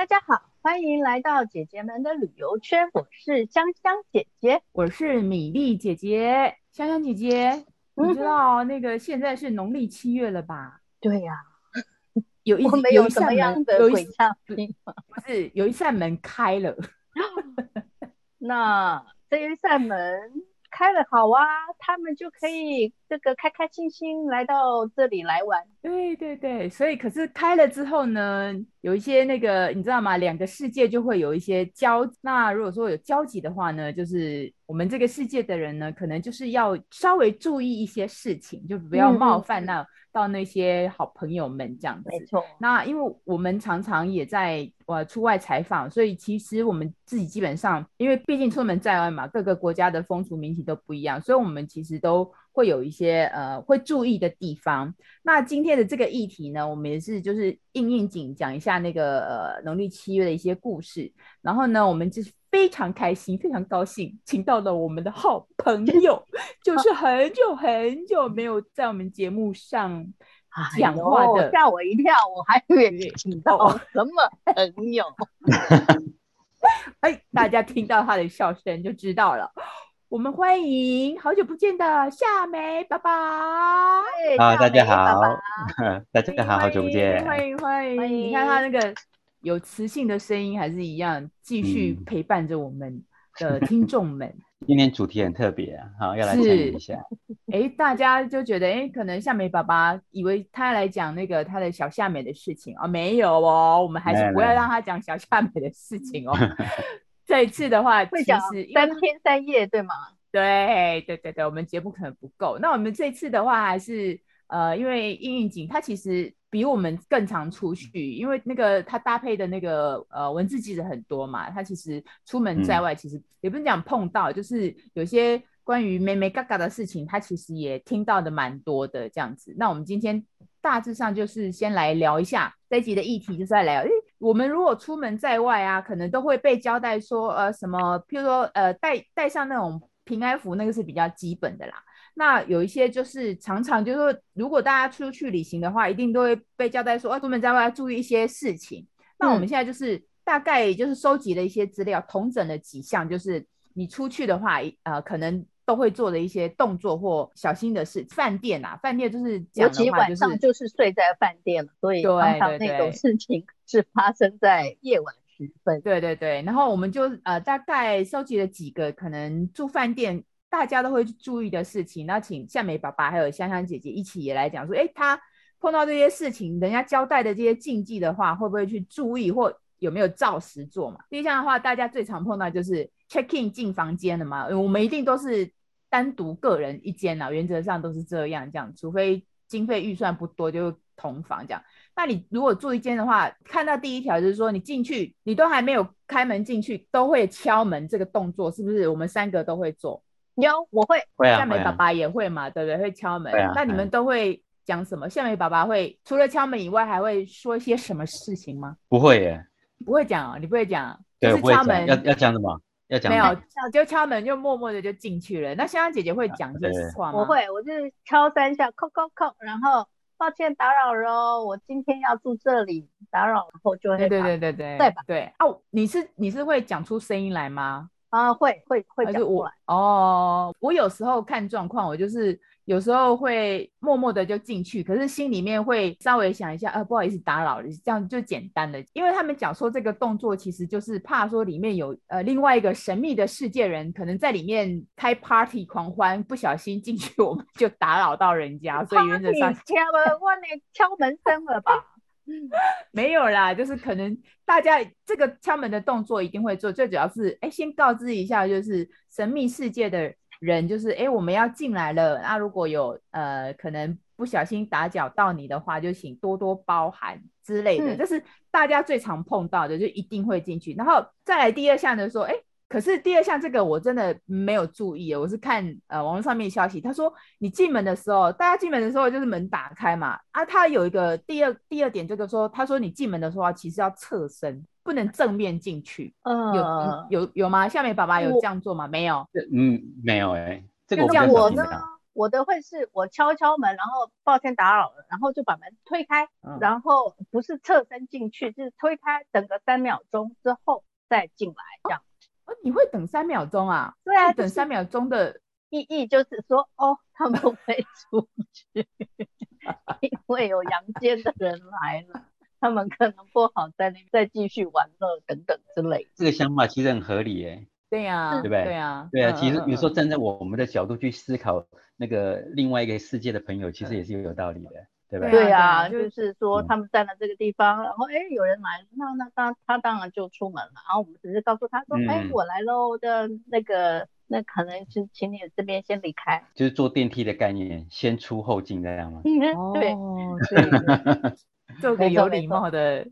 大家好，欢迎来到姐姐们的旅游圈。我是香香姐姐，我是米粒姐姐。香香姐姐，嗯、你知道那个现在是农历七月了吧？对呀、啊，有一 没有什么样的鬼唱片不是，有一扇门开了。那这一扇门。开了好啊，他们就可以这个开开心心来到这里来玩。对对对，所以可是开了之后呢，有一些那个你知道吗？两个世界就会有一些交。那如果说有交集的话呢，就是我们这个世界的人呢，可能就是要稍微注意一些事情，就不要冒犯那。嗯到那些好朋友们这样子，没错。那因为我们常常也在呃出外采访，所以其实我们自己基本上，因为毕竟出门在外嘛，各个国家的风俗民情都不一样，所以我们其实都会有一些呃会注意的地方。那今天的这个议题呢，我们也是就是应应景讲一下那个呃农历七月的一些故事。然后呢，我们就是非常开心，非常高兴，请到了我们的好朋 友，就是很久很久没有在我们节目上讲话的，吓我一跳，我还以为请到什么朋友。哎，大家听到他的笑声就知道了。我们欢迎好久不见的夏美爸爸。啊，大家好，大家好，好久不见，欢迎欢迎欢迎。你看他那个。有磁性的声音还是一样，继续陪伴着我们的听众们。嗯、今天主题很特别啊，好，要来讲一下。哎，大家就觉得，哎，可能夏美爸爸以为他来讲那个他的小夏美的事情哦，没有哦，我们还是不要让他讲小夏美的事情哦。这一次的话，会讲三天三夜，对吗？对对对对，我们节目可能不够。那我们这次的话，还是呃，因为应应景，他其实。比我们更常出去，因为那个他搭配的那个呃文字记者很多嘛，他其实出门在外，其实也不是讲碰到，嗯、就是有些关于妹妹嘎嘎的事情，他其实也听到的蛮多的这样子。那我们今天大致上就是先来聊一下这一集的议题，就是来聊，诶，我们如果出门在外啊，可能都会被交代说，呃，什么，譬如说，呃，带带上那种平安符，那个是比较基本的啦。那有一些就是常常就是说，如果大家出去旅行的话，一定都会被交代说，啊，出门在外要注意一些事情。那我们现在就是大概就是收集了一些资料，统整了几项，就是你出去的话，呃，可能都会做的一些动作或小心的事。饭店啊，饭店就是讲的话，就是，尤其晚上就是睡在饭店了，所以常常那种事情是发生在夜晚时分。对对对，然后我们就呃大概收集了几个可能住饭店。大家都会注意的事情，那请夏美爸爸还有香香姐姐一起也来讲说，哎，他碰到这些事情，人家交代的这些禁忌的话，会不会去注意或有没有照实做嘛？第一项的话，大家最常碰到就是 check in 进房间了嘛，我们一定都是单独个人一间啊，原则上都是这样，这样，除非经费预算不多就同房这样。那你如果住一间的话，看到第一条就是说，你进去，你都还没有开门进去，都会敲门这个动作，是不是？我们三个都会做。有，我会。会啊夏美爸爸也会嘛，对不对？会敲门。那你们都会讲什么？夏美爸爸会除了敲门以外，还会说一些什么事情吗？不会耶，不会讲啊，你不会讲。对，就是敲门要要讲什么？要讲没有，就敲门就默默的就进去了。那香香姐姐会讲这些话吗？我会，我就是敲三下，叩叩叩，然后抱歉打扰了，我今天要住这里，打扰，然后就会。对对对对对，对吧？对哦，你是你是会讲出声音来吗？啊，会会会讲出来哦。我有时候看状况，我就是有时候会默默的就进去，可是心里面会稍微想一下，呃，不好意思打扰了，这样就简单了。因为他们讲说这个动作其实就是怕说里面有呃另外一个神秘的世界人，可能在里面开 party 狂欢，不小心进去我们就打扰到人家，所以原则上敲门，外面敲门声了吧？没有啦，就是可能大家这个敲门的动作一定会做，最主要是哎，先告知一下，就是神秘世界的人，就是哎，我们要进来了。那如果有呃可能不小心打搅到你的话，就请多多包涵之类的，这、嗯、是大家最常碰到的，就一定会进去。然后再来第二项的说，哎。可是第二项这个我真的没有注意，我是看呃网络上面消息，他说你进门的时候，大家进门的时候就是门打开嘛，啊，他有一个第二第二点，这个说他说你进门的时候其实要侧身，不能正面进去，嗯，有有有吗？下面爸爸有这样做吗？没有，嗯，没有哎、欸，这个我呢，我的会是我敲敲门，然后抱歉打扰了，然后就把门推开，嗯、然后不是侧身进去，就是推开，等个三秒钟之后再进来这样。哦，你会等三秒钟啊？对啊，等三秒钟的意义就是说，哦，他们会出去，因为有阳间的人来了，他们可能不好在那边再继续玩乐等等之类。这个想法其实很合理耶。对呀、啊，对不对？对啊，对啊。其实有时候站在我们的角度去思考那个另外一个世界的朋友，其实也是有道理的，对不对？对啊，就是说他们站在这个地方，然后哎有人来，那那当他当然就出门了，然后我们只是告诉他说，哎我来喽的那个，那可能是请你这边先离开，就是坐电梯的概念，先出后进这样吗？对，对，做个有礼貌的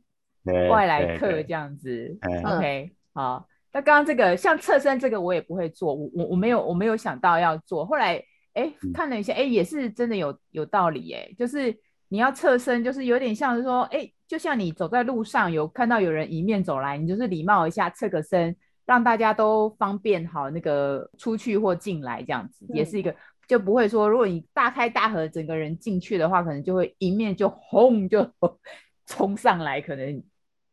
外来客这样子，OK，好。那刚刚这个像侧身这个我也不会做，我我我没有我没有想到要做，后来哎看了一下，哎也是真的有有道理哎，就是你要侧身，就是有点像是说，哎就像你走在路上有看到有人迎面走来，你就是礼貌一下侧个身，让大家都方便好那个出去或进来这样子，也是一个就不会说，如果你大开大合整个人进去的话，可能就会迎面就轰就 冲上来，可能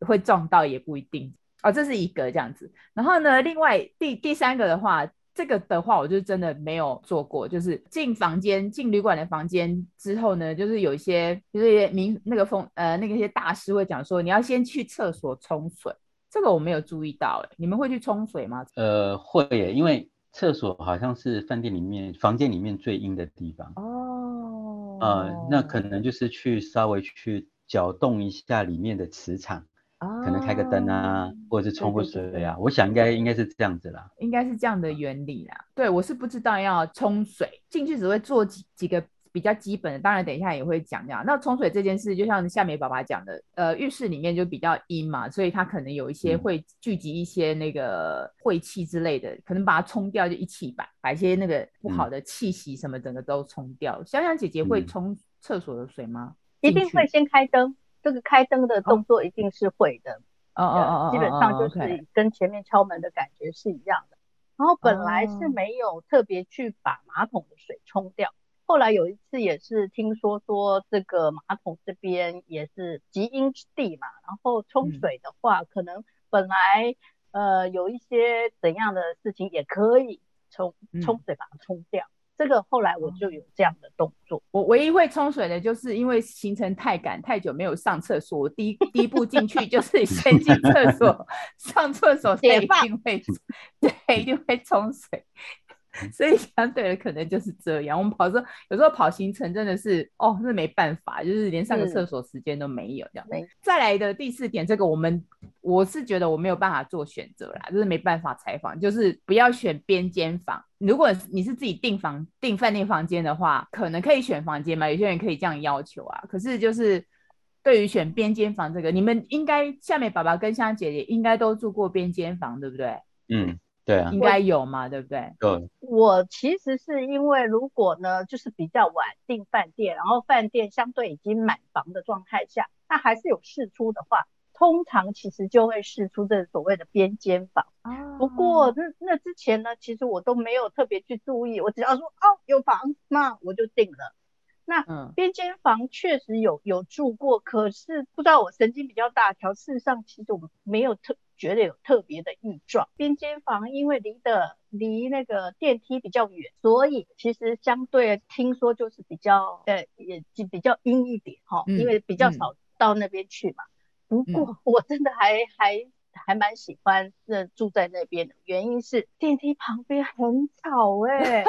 会撞到也不一定。哦，这是一个这样子，然后呢，另外第第三个的话，这个的话，我就真的没有做过，就是进房间进旅馆的房间之后呢，就是有一些就是一些民那个风呃那个一些大师会讲说，你要先去厕所冲水，这个我没有注意到，哎，你们会去冲水吗？呃，会耶，因为厕所好像是饭店里面房间里面最阴的地方哦，呃，那可能就是去稍微去搅动一下里面的磁场。可能开个灯啊，哦、或者是冲个水啊，对对对，我想应该应该是这样子啦，应该是这样的原理啦。对，我是不知道要冲水，进去只会做几几个比较基本的，当然等一下也会讲这样。那冲水这件事，就像夏美爸爸讲的，呃，浴室里面就比较阴嘛，所以它可能有一些会聚集一些那个晦气之类的，嗯、可能把它冲掉，就一起把把一些那个不好的气息什么整个都冲掉。嗯、香香姐姐会冲厕所的水吗？一定会先开灯。这个开灯的动作一定是会的，哦哦哦，基本上就是跟前面敲门的感觉是一样的。然后本来是没有特别去把马桶的水冲掉，后来有一次也是听说说这个马桶这边也是极阴之地嘛，然后冲水的话，可能本来呃有一些怎样的事情也可以冲冲水把它冲掉。这个后来我就有这样的动作。我唯一会冲水的，就是因为行程太赶，太久没有上厕所，我第一第一步进去就是先进厕所 上厕所，所以一定会 对，一定会冲水。所以相对的可能就是这样。我们跑时候有时候跑行程真的是哦，那没办法，就是连上个厕所时间都没有这样。嗯、再来的第四点，这个我们我是觉得我没有办法做选择啦，就是没办法采访，就是不要选边间房。如果你是自己订房订饭店房间的话，可能可以选房间嘛，有些人可以这样要求啊。可是就是对于选边间房这个，你们应该夏美爸爸跟香姐姐应该都住过边间房，对不对？嗯。对啊，应该有嘛，对不对？对。我其实是因为如果呢，就是比较晚订饭店，然后饭店相对已经满房的状态下，那还是有试出的话，通常其实就会试出这所谓的边间房。啊。不过那那之前呢，其实我都没有特别去注意，我只要说哦有房，那我就订了。那边间房确实有有住过，可是不知道我神经比较大条，事实上其实我没有特觉得有特别的异状。边间房因为离的离那个电梯比较远，所以其实相对听说就是比较呃也比较阴一点哈，因为比较少到那边去嘛。不过我真的还还还蛮喜欢那住在那边的，原因是电梯旁边很吵哎、欸。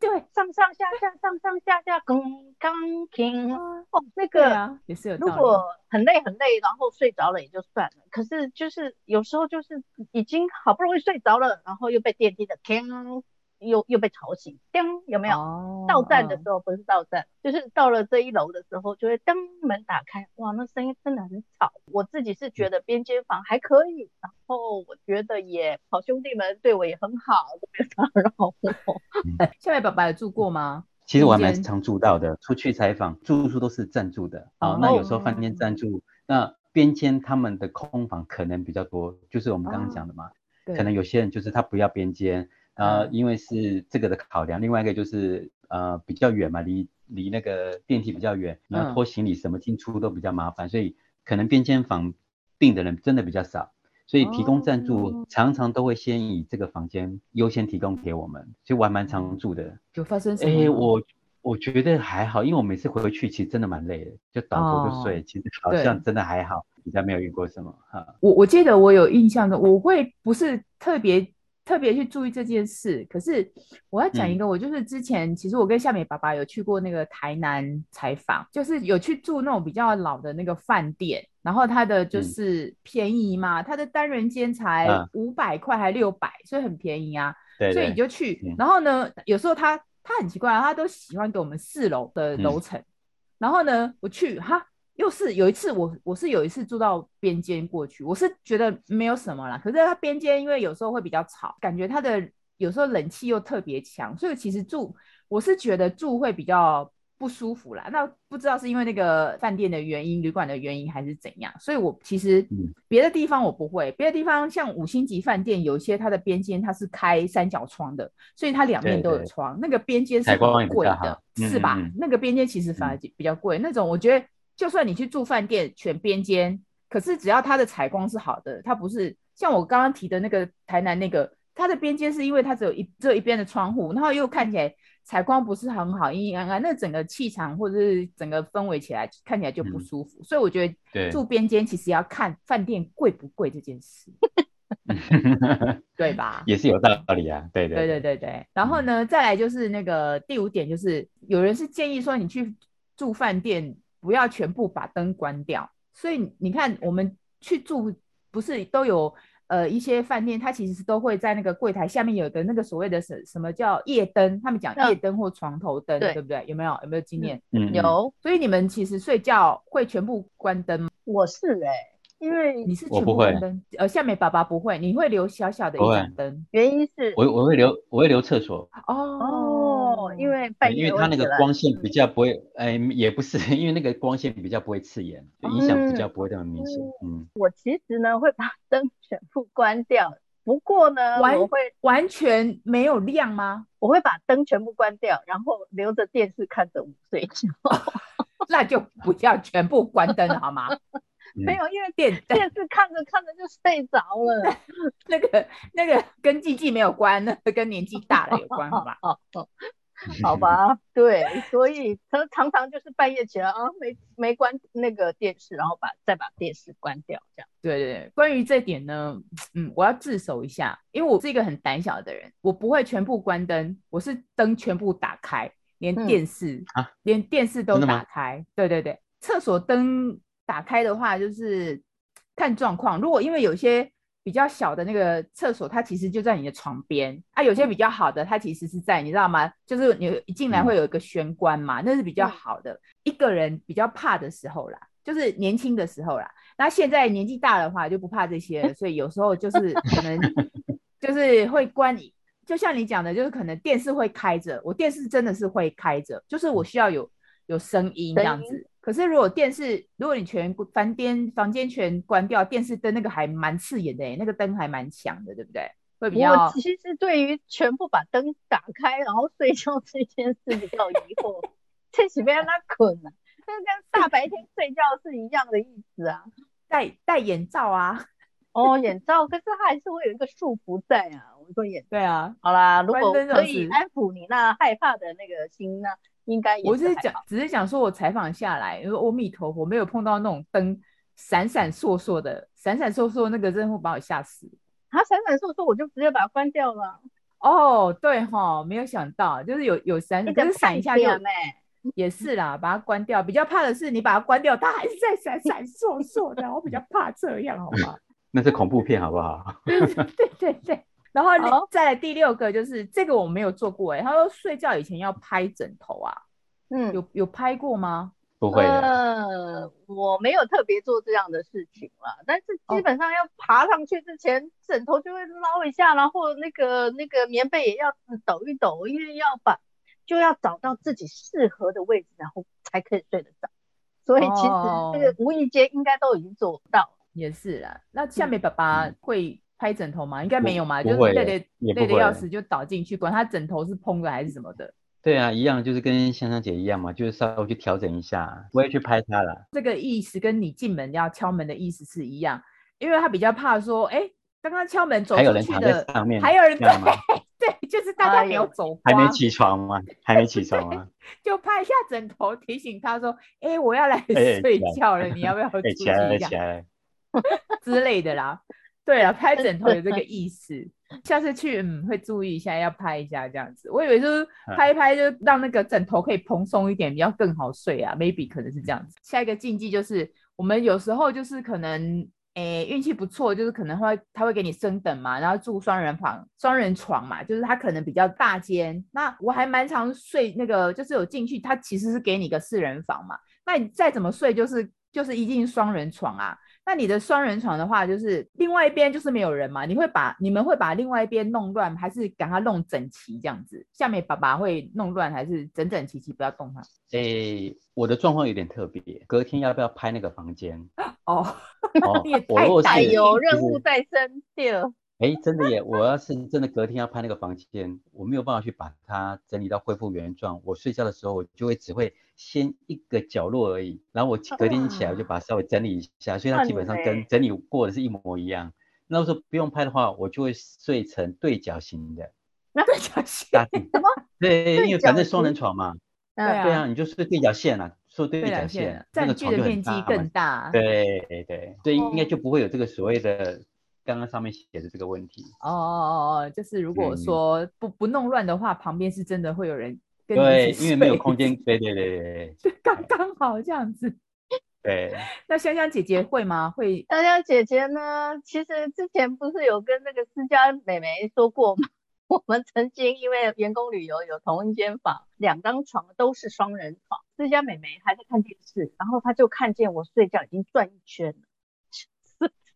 对，上上下下，上上下下，刚刚停哦，那个啊，也是有。如果很累很累，然后睡着了也就算了。可是就是有时候就是已经好不容易睡着了，然后又被电梯的锵。又又被吵醒，噔，有没有？哦、到站的时候不是到站，嗯、就是到了这一楼的时候，就会噔门打开，哇，那声音真的很吵。我自己是觉得边间房还可以，然后我觉得也好兄弟们对我也很好，都没有打扰我。夏美爸爸有住过吗？其实我还蛮常住到的，出去采访住宿都是暂住的。好、哦，那有时候饭店暂住，那边间他们的空房可能比较多，就是我们刚刚讲的嘛，哦、可能有些人就是他不要边间。呃，因为是这个的考量，另外一个就是呃比较远嘛，离离那个电梯比较远，然后拖行李什么进出都比较麻烦，嗯、所以可能边间房订的人真的比较少，所以提供暂住常常都会先以这个房间优先提供给我们，就我还蛮常住的。有发生什么？哎，我我觉得还好，因为我每次回去其实真的蛮累的，就倒头就睡，哦、其实好像真的还好，比较没有遇过什么哈。我我记得我有印象的，我会不是特别。特别去注意这件事，可是我要讲一个，我就是之前、嗯、其实我跟夏美爸爸有去过那个台南采访，就是有去住那种比较老的那个饭店，然后它的就是便宜嘛，嗯、它的单人间才五百块还六百、啊，所以很便宜啊，对对，所以你就去，然后呢，有时候他他很奇怪，他都喜欢给我们四楼的楼层、嗯，然后呢，我去哈。又是有一次我，我我是有一次住到边间过去，我是觉得没有什么啦。可是它边间因为有时候会比较吵，感觉它的有时候冷气又特别强，所以其实住我是觉得住会比较不舒服啦。那不知道是因为那个饭店的原因、旅馆的原因还是怎样，所以我其实别的地方我不会，别的地方像五星级饭店有一些它的边间它是开三角窗的，所以它两面都有窗，那个边间是贵的，是吧？那个边间其实反而比较贵，那种我觉得。就算你去住饭店选边间，可是只要它的采光是好的，它不是像我刚刚提的那个台南那个，它的边间是因为它只有一这一边的窗户，然后又看起来采光不是很好，阴阴暗暗，那整个气场或者是整个氛围起来看起来就不舒服。嗯、所以我觉得住边间其实要看饭店贵不贵这件事，对吧？也是有道理啊，对对对对对对。然后呢，再来就是那个第五点，就是有人是建议说你去住饭店。不要全部把灯关掉，所以你看，我们去住不是都有呃一些饭店，它其实都会在那个柜台下面有个那个所谓的什什么叫夜灯，他们讲夜灯或床头灯，对，对不对？有没有有没有经验？嗯，有。所以你们其实睡觉会全部关灯吗？我是哎、欸。因为你是全部关灯，呃，夏美爸爸不会，你会留小小的一盏灯。原因是，我我会留，我会留厕所。哦，因为半夜，因为它那个光线比较不会，哎，也不是，因为那个光线比较不会刺眼，影响比较不会那么明显。嗯，我其实呢会把灯 全部关掉，不过呢，我会完全没有亮吗？我会把灯全部关掉，然后留着电视看着午睡觉。那就不要全部关灯，好吗？没有，因为电电视看着看着就睡着了。那个那个跟季季没有关，那个跟年纪大了有关，好吧？哦哦，好吧，对，所以他常常就是半夜起来啊，没没关那个电视，然后把再把电视关掉，这样。对对对，关于这点呢，嗯，我要自首一下，因为我是一个很胆小的人，我不会全部关灯，我是灯全部打开，连电视、嗯、啊，连电视都打开。对对对，厕所灯。打开的话就是看状况，如果因为有些比较小的那个厕所，它其实就在你的床边啊；有些比较好的，它其实是在你知道吗？就是你一进来会有一个玄关嘛，那是比较好的。一个人比较怕的时候啦，就是年轻的时候啦。那现在年纪大的话就不怕这些了，所以有时候就是 可能就是会关，就像你讲的，就是可能电视会开着，我电视真的是会开着，就是我需要有有声音这样子。可是，如果电视，如果你全房间房间全关掉，电视灯那个还蛮刺眼的，欸，那个灯还蛮强的，对不对？会比较。我其实对于全部把灯打开然后睡觉这件事比较疑惑，这是被让他困了，那跟大白天睡觉是一样的意思啊。戴戴眼罩啊，哦，眼罩，可是它还是会有一个束缚在啊。我说眼，对啊，好啦，如果可以安抚你那害怕的那个心呢？应该也我是讲，只是讲说，我采访下来，因为阿弥陀佛，没有碰到那种灯闪闪烁烁的，闪闪烁烁那个真的会把我吓死。它闪闪烁烁，我就直接把它关掉了。哦，对哈，没有想到，就是有有闪，可是闪一下就也是啦，把它关掉。比较怕的是你把它关掉，它还是在闪闪烁烁的，我比较怕这样，好吗？那是恐怖片，好不好？对对对。然后你再来第六个就是、oh. 这个我没有做过哎，他说睡觉以前要拍枕头啊，嗯，有有拍过吗？不会的，呃，我没有特别做这样的事情了，但是基本上要爬上去之前，oh. 枕头就会捞一下，然后那个那个棉被也要抖一抖，因为要把就要找到自己适合的位置，然后才可以睡得着。所以其实这个无意间应该都已经做到了。也是啦，那下面爸爸会。拍枕头吗？应该没有嘛，就是累的累的要死就倒进去，管他枕头是蓬的还是什么的。对啊，一样就是跟香香姐一样嘛，就是稍微去调整一下，不会去拍她了。这个意思跟你进门要敲门的意思是一样，因为他比较怕说，哎，刚刚敲门走出去的，还有人躺在上面，还有人对 对，就是大家没有走光，还没起床吗？还没起床吗？就拍一下枕头提醒他说，哎，我要来睡觉了，你要不要出去一下？起来之类的啦。对啊，拍枕头有这个意思，下次去嗯会注意一下，要拍一下这样子。我以为就是拍一拍，就让那个枕头可以蓬松一点，比较更好睡啊。Maybe 可能是这样子。下一个禁忌就是，我们有时候就是可能诶运气不错，就是可能会他会给你升等嘛，然后住双人房、双人床嘛，就是他可能比较大间。那我还蛮常睡那个，就是有进去，他其实是给你个四人房嘛。那你再怎么睡，就是就是一定双人床啊。那你的双人床的话，就是另外一边就是没有人嘛？你会把你们会把另外一边弄乱，还是给它弄整齐这样子？下面爸爸会弄乱，还是整整齐齐不要动它？诶、欸，我的状况有点特别，隔天要不要拍那个房间？哦，哦 你也太有任务在身，对了。哎，真的耶！我要是真的隔天要拍那个房间，我没有办法去把它整理到恢复原状。我睡觉的时候，我就会只会先一个角落而已，然后我隔天一起来，我就把它稍微整理一下，所以它基本上跟整理过的是一模一样。那时候不用拍的话，我就会睡成对角型的。那对角线？什么？对，因为反正双人床嘛。对啊。对啊，你就睡对角线啊，睡对角线，那个床就很大。更大。对对对，应该就不会有这个所谓的。刚刚上面写的这个问题哦哦哦，就是如果说不不弄乱的话，旁边是真的会有人跟你对，因为没有空间，对对对对，就刚刚好这样子。对，那香香姐姐会吗？会。香香姐姐呢？其实之前不是有跟那个私家美眉说过吗？我们曾经因为员工旅游有同一间房，两张床都是双人床。私家美眉还在看电视，然后她就看见我睡觉已经转一圈了。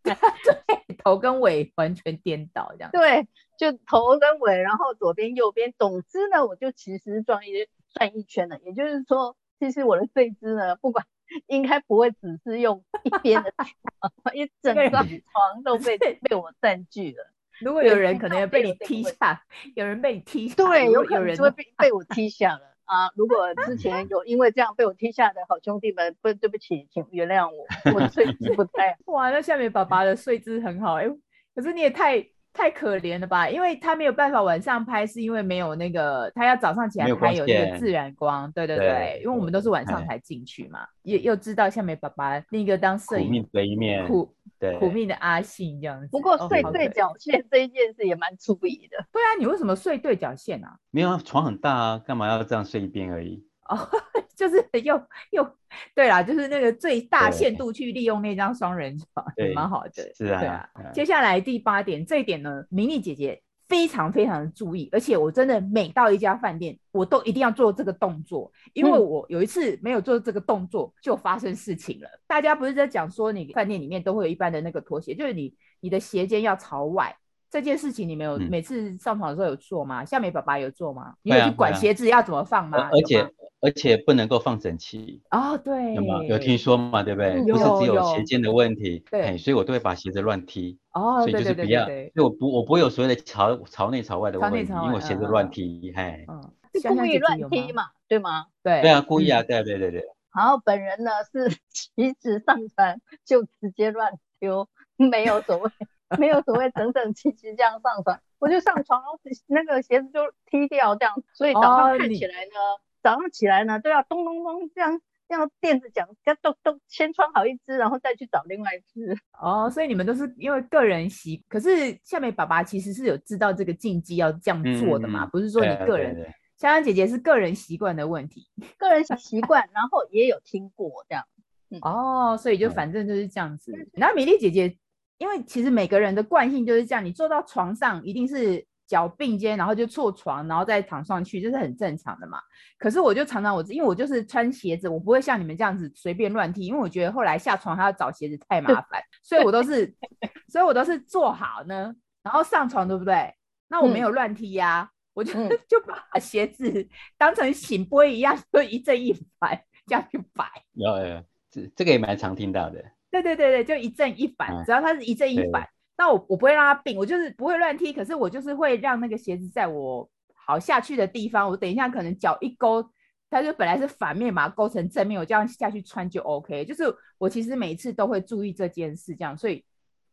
对，头跟尾完全颠倒这样。对，就头跟尾，然后左边右边，总之呢，我就其实转一转一圈了。也就是说，其实我的睡姿呢，不管应该不会只是用一边的床，一整张床都被被我占据了。如果有人可能要被你踢下，有人被你踢下，对，有有人会被被我踢下了。啊！如果之前有因为这样被我踢下的好兄弟们，不，对不起，请原谅我，我的睡姿不太。哇，那下面爸爸的睡姿很好哎，可是你也太太可怜了吧？因为他没有办法晚上拍，是因为没有那个他要早上起来拍有那个自然光，对对对，对，因为我们都是晚上才进去嘛，也又知道下面爸爸那个当摄影的一面苦苦命的阿信这样子。不过睡对角线这一件事也蛮出意的。对啊，你为什么睡对角线啊？没有啊，床很大啊，干嘛要这样睡一边而已？哦，就是又又对啦，就是那个最大限度去利用那张双人床，也蛮好的。是啊，对啊。接下来第八点，这一点呢，明丽姐姐非常非常的注意，而且我真的每到一家饭店，我都一定要做这个动作，因为我有一次没有做这个动作，就发生事情了。嗯、大家不是在讲说，你饭店里面都会有一般的那个拖鞋，就是你你的鞋尖要朝外。这件事情你没有每次上床的时候有做吗？夏、嗯、美爸爸有做吗？你有去管鞋子要怎么放吗？啊啊、而且而且不能够放整齐哦，对，有吗？有听说吗？对不对？不是只有鞋尖的问题，对，所以我都会把鞋子乱踢哦，所以就是不要，所以我不我不会有所谓的朝朝内朝外的问题，因为我鞋子乱踢，嘿，嗯，是故意乱踢嘛，对吗？对，对啊，故意啊，对对对对。然后 本人呢是 其实上传就直接乱丢，没有所谓。没有所谓整整齐齐这样上传，我就上床，然后那个鞋子就踢掉这样，所以早上看起来呢，哦、早上起来呢都要咚咚咚这样，这样垫着脚，要咚咚先穿好一只，然后再去找另外一只。哦，所以你们都是因为个人习，可是夏美爸爸其实是有知道这个禁忌要这样做的嘛，嗯、不是说你个人。香香姐姐是个人习惯的问题，个人习惯，然后也有听过这样。嗯、哦，所以就反正就是这样子。然后米莉姐姐。因为其实每个人的惯性就是这样，你坐到床上一定是脚并肩，然后就坐床，然后再躺上去，这是很正常的嘛。可是我就常常我，因为我就是穿鞋子，我不会像你们这样子随便乱踢，因为我觉得后来下床还要找鞋子太麻烦，所以我都是，所以我都是坐好呢，然后上床，对不对？那我没有乱踢呀、啊，嗯、我就 就把 鞋子当成醒波一样，就一正一反这样去摆。有有，这这个也蛮常听到的。对对对对，就一正一反，只要它是一正一反，那我我不会让它并，我就是不会乱踢，可是我就是会让那个鞋子在我好下去的地方，我等一下可能脚一勾，它就本来是反面嘛勾成正面，我这样下去穿就 OK。就是我其实每一次都会注意这件事，这样，所以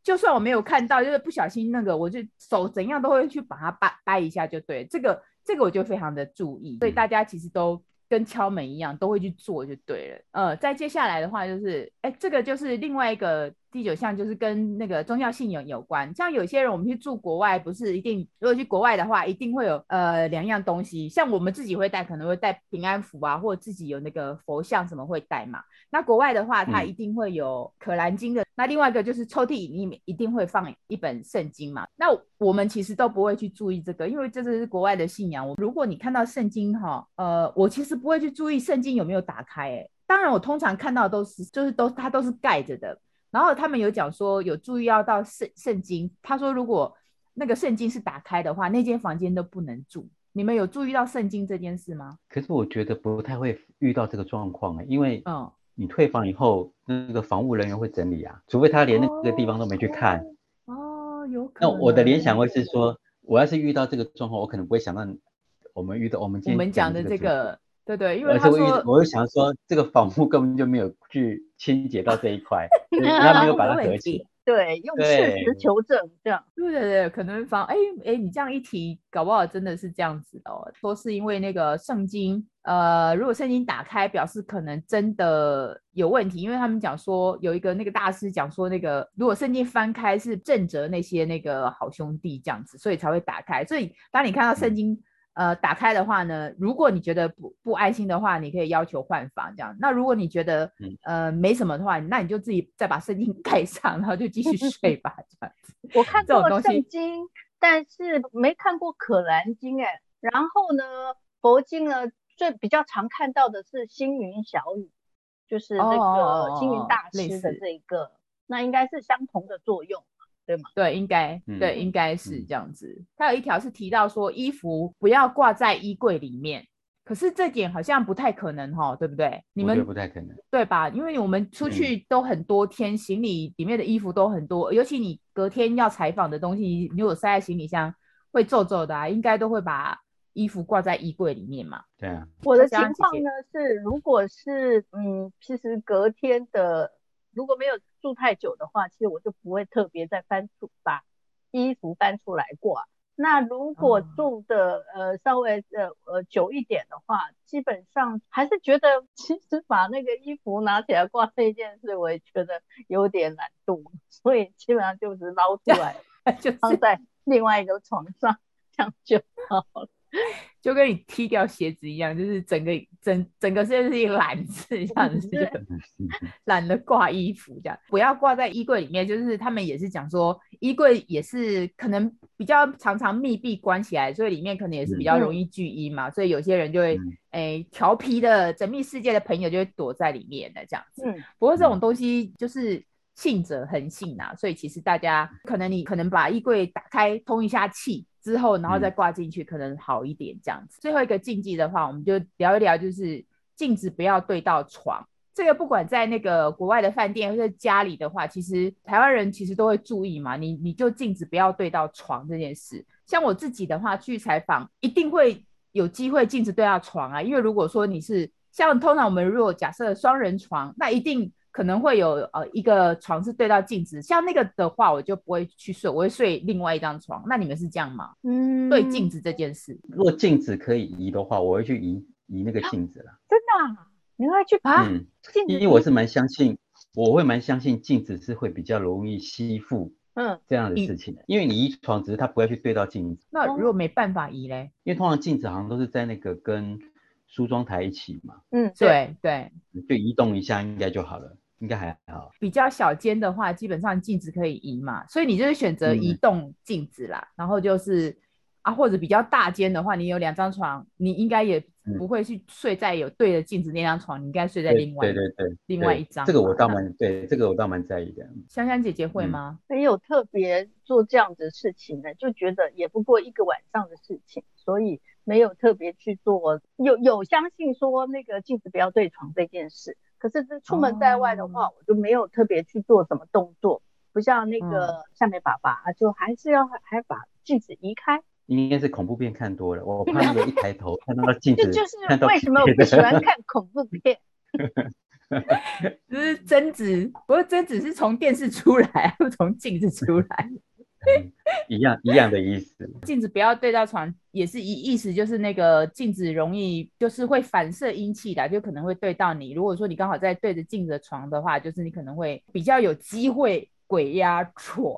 就算我没有看到，就是不小心那个，我就手怎样都会去把它掰掰一下就对。这个这个我就非常的注意，所以大家其实都。跟敲门一样，都会去做就对了。呃，再接下来的话就是，哎，这个就是另外一个第九项，就是跟那个宗教信仰有关。像有些人，我们去住国外，不是一定，如果去国外的话，一定会有呃两样东西。像我们自己会带，可能会带平安符啊，或者自己有那个佛像什么会带嘛。那国外的话，它一定会有可兰经的。嗯、那另外一个就是抽屉里面一定会放一本圣经嘛。那我们其实都不会去注意这个，因为这是国外的信仰。如果你看到圣经哈，呃，我其实不会去注意圣经有没有打开。哎，当然我通常看到都是，就是都它都是盖着的。然后他们有讲说有注意要到圣圣经，他说如果那个圣经是打开的话，那间房间都不能住。你们有注意到圣经这件事吗？可是我觉得不太会遇到这个状况哎，因为嗯，你退房以后，那个房务人员会整理啊，除非他连那个地方都没去看。哦有可能。那我的联想会是说，我要是遇到这个状况，我可能不会想到我们遇到我们今天我们讲的这个，对对，因为他说，我就想说，这个房屋根本就没有去清洁到这一块，他没有把它合起。对，用事实求证，这样。对对对，可能房，哎哎，你这样一提，搞不好真的是这样子哦。说是因为那个圣经，呃，如果圣经打开，表示可能真的有问题，因为他们讲说有一个那个大师讲说，那个如果圣经翻开是正着那些那个好兄弟这样子，所以才会打开。所以当你看到圣经。嗯呃，打开的话呢，如果你觉得不不安心的话，你可以要求换房这样。那如果你觉得呃没什么的话，那你就自己再把圣经 盖上，然后就继续 睡吧。这样子。我看过圣经，但是没看过可兰经哎。然后呢，佛经呢最比较常看到的是星云小语，就是那个星云大师的这一个，哦、那应该是相同的作用。对吗？对，应该对，应该是这样子。它有一条是提到说，衣服不要挂在衣柜里面，可是这点好像不太可能哈，对不对？你们不太可能，对吧？因为我们出去都很多天，行李里面的衣服都很多，尤其你隔天要采访的东西，你如果塞在行李箱会皱皱的啊，应该都会把衣服挂在衣柜里面嘛。对啊。我的情况呢是，如果是嗯，其实隔天的如果没有。住太久的话，其实我就不会特别再翻出把衣服翻出来挂。那如果住的、嗯、呃稍微呃呃久一点的话，基本上还是觉得其实把那个衣服拿起来挂这件事，我也觉得有点难度，所以基本上就是捞出来 就放在另外一个床上，这样就好了。就跟你踢掉鞋子一样，就是整个整整个是一个懒字这样子，懒得挂衣服这样，不要挂在衣柜里面。就是他们也是讲说，衣柜也是可能比较常常密闭关起来，所以里面可能也是比较容易聚阴嘛。嗯、所以有些人就会，哎，调皮的神秘世界的朋友就会躲在里面的这样子。嗯、不过这种东西就是信者恒信呐，所以其实大家可能你可能把衣柜打开通一下气。之后，然后再挂进去，可能好一点这样子。嗯、最后一个禁忌的话，我们就聊一聊，就是镜子不要对到床。这个不管在那个国外的饭店或者家里的话，其实台湾人其实都会注意嘛。你你就镜子不要对到床这件事。像我自己的话，去采访一定会有机会镜子对到床啊，因为如果说你是像通常我们如果假设双人床，那一定。可能会有呃一个床是对到镜子，像那个的话，我就不会去睡，我会睡另外一张床。那你们是这样吗？嗯，对镜子这件事，如果镜子可以移的话，我会去移移那个镜子了。真的？啊你会去啊？嗯，因为我是蛮相信，我会蛮相信镜子是会比较容易吸附，嗯，这样的事情。因为你移床，只是它不会去对到镜子。那如果没办法移嘞？因为通常镜子好像都是在那个跟梳妆台一起嘛。嗯，对对，就移动一下应该就好了。应该还好。比较小间的话，基本上镜子可以移嘛，所以你就是选择移动镜子啦。嗯、然后就是啊，或者比较大间的话，你有两张床，你应该也不会去睡在有对着镜子那张床，嗯、你应该睡在另外对对对，对另外一张。这个我倒蛮对，这个我倒蛮在意的。香香姐姐会吗？没有特别做这样的事情呢，就觉得也不过一个晚上的事情，所以没有特别去做。有有相信说那个镜子不要对床这件事。可是这出门在外的话，哦、我就没有特别去做什么动作，不像那个下面爸爸，嗯、就还是要还把镜子移开，应该是恐怖片看多了，我 怕那个一抬头看到镜子，这就是为什么我不喜欢看恐怖片。就是贞子，不过贞子是从电视出来，不从镜子出来，一样一样的意思。镜子不要对到床，也是一意思，就是那个镜子容易就是会反射阴气的，就可能会对到你。如果说你刚好在对着镜子的床的话，就是你可能会比较有机会。鬼压床，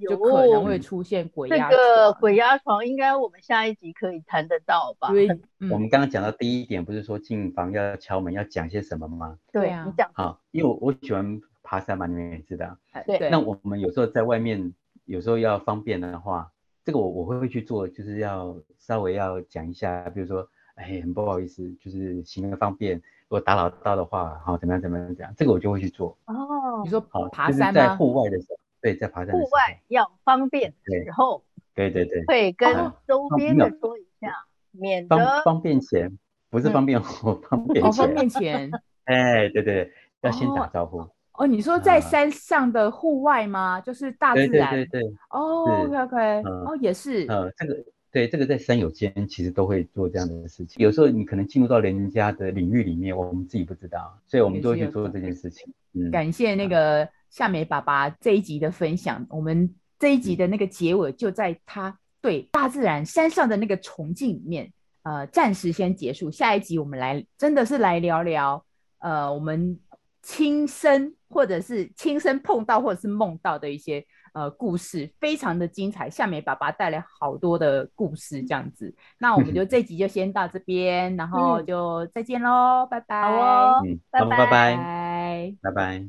就可能会出现鬼压床。这个鬼压床，应该我们下一集可以谈得到吧？对，我们刚刚讲到第一点，不是说进房要敲门，要讲些什么吗？对啊，你讲。好，因为我我喜欢爬山嘛，你们也知道。对。那我们有时候在外面，有时候要方便的话，这个我我会会去做，就是要稍微要讲一下，比如说，哎，很不好意思，就是行个方便。如果打扰到的话，好，怎么样怎么样这样，这个我就会去做。哦，你说好爬山吗？就是、在户外的时候，对，在爬山。户外要方便的时候，对对对，会跟周边的说一下，哦、免得方方便前，不是方便后，嗯、方便前。哦，方便前。哎，对对，要先打招呼。哦，你说在山上的户外吗？嗯、就是大自然。对对对对。哦，OK OK，嗯、哦，也是。呃、嗯，这个。对，这个在山友间其实都会做这样的事情。有时候你可能进入到人家的领域里面，我们自己不知道，所以我们都会去做这件事情。嗯，感谢那个夏美爸爸这一集的分享。我们这一集的那个结尾就在他对大自然山上的那个崇敬里面，呃，暂时先结束。下一集我们来真的是来聊聊，呃，我们亲身或者是亲身碰到或者是梦到的一些。呃，故事非常的精彩，夏美爸爸带来好多的故事，这样子。那我们就 这集就先到这边，然后就再见喽，拜拜。好哦，嗯，拜拜，拜拜，拜拜。拜拜。